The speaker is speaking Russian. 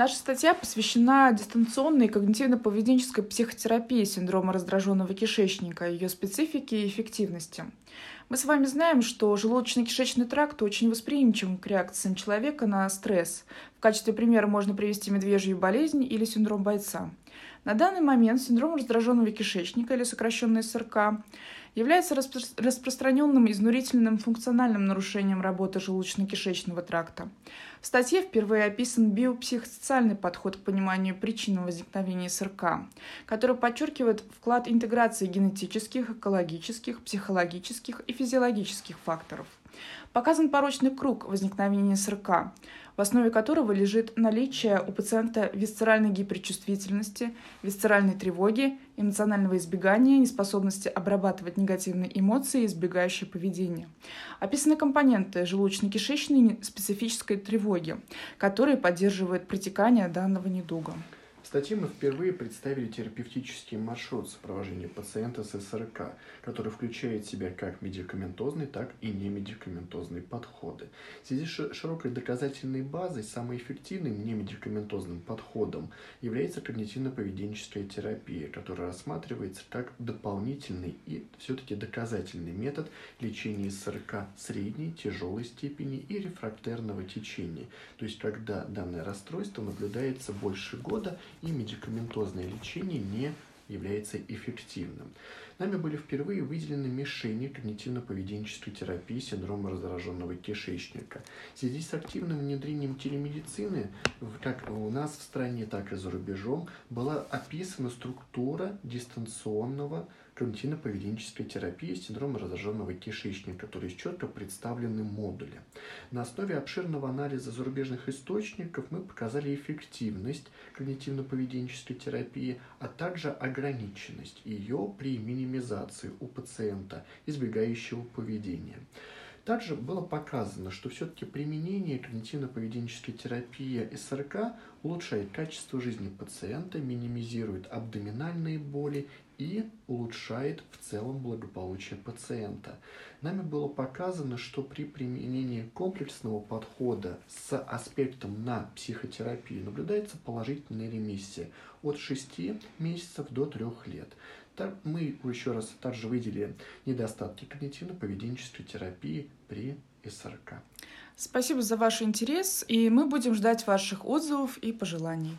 Наша статья посвящена дистанционной когнитивно-поведенческой психотерапии синдрома раздраженного кишечника, ее специфике и эффективности. Мы с вами знаем, что желудочно-кишечный тракт очень восприимчив к реакциям человека на стресс. В качестве примера можно привести медвежью болезнь или синдром бойца. На данный момент синдром раздраженного кишечника или сокращенный СРК является распро распространенным изнурительным функциональным нарушением работы желудочно-кишечного тракта. В статье впервые описан биопсихосоциальный подход к пониманию причин возникновения СРК, который подчеркивает вклад интеграции генетических, экологических, психологических и физиологических факторов. Показан порочный круг возникновения СРК, в основе которого лежит наличие у пациента висцеральной гиперчувствительности, висцеральной тревоги, эмоционального избегания, неспособности обрабатывать негативные эмоции и избегающее поведение. Описаны компоненты желудочно-кишечной специфической тревоги, которые поддерживают протекание данного недуга статье мы впервые представили терапевтический маршрут сопровождения пациента с СРК, который включает в себя как медикаментозные, так и немедикаментозные подходы. В связи с широкой доказательной базой самым эффективным немедикаментозным подходом является когнитивно-поведенческая терапия, которая рассматривается как дополнительный и все-таки доказательный метод лечения СРК средней, тяжелой степени и рефрактерного течения, то есть когда данное расстройство наблюдается больше года и медикаментозное лечение не является эффективным. Нами были впервые выделены мишени когнитивно-поведенческой терапии синдрома раздраженного кишечника. В связи с активным внедрением телемедицины, как у нас в стране, так и за рубежом, была описана структура дистанционного когнитивно-поведенческой терапии синдрома раздраженного кишечника, которые четко представлены модули. На основе обширного анализа зарубежных источников мы показали эффективность когнитивно-поведенческой терапии, а также ограниченность ее при минимизации у пациента, избегающего поведения. Также было показано, что все-таки применение когнитивно-поведенческой терапии СРК улучшает качество жизни пациента, минимизирует абдоминальные боли и улучшает в целом благополучие пациента. Нами было показано, что при применении комплексного подхода с аспектом на психотерапию наблюдается положительная ремиссия от 6 месяцев до 3 лет. Так мы еще раз также выделили недостатки когнитивно-поведенческой терапии при СРК. Спасибо за ваш интерес, и мы будем ждать ваших отзывов и пожеланий.